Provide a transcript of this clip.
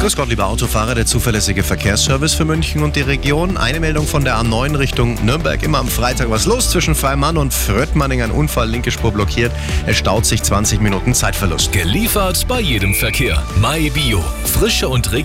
Grüß Gott, lieber Autofahrer, der zuverlässige Verkehrsservice für München und die Region. Eine Meldung von der A9 Richtung Nürnberg. Immer am Freitag was los zwischen Freimann und Fröttmanning. Ein Unfall, linke Spur blockiert. Es staut sich 20 Minuten Zeitverlust. Geliefert bei jedem Verkehr. MyBio. Frische und regional.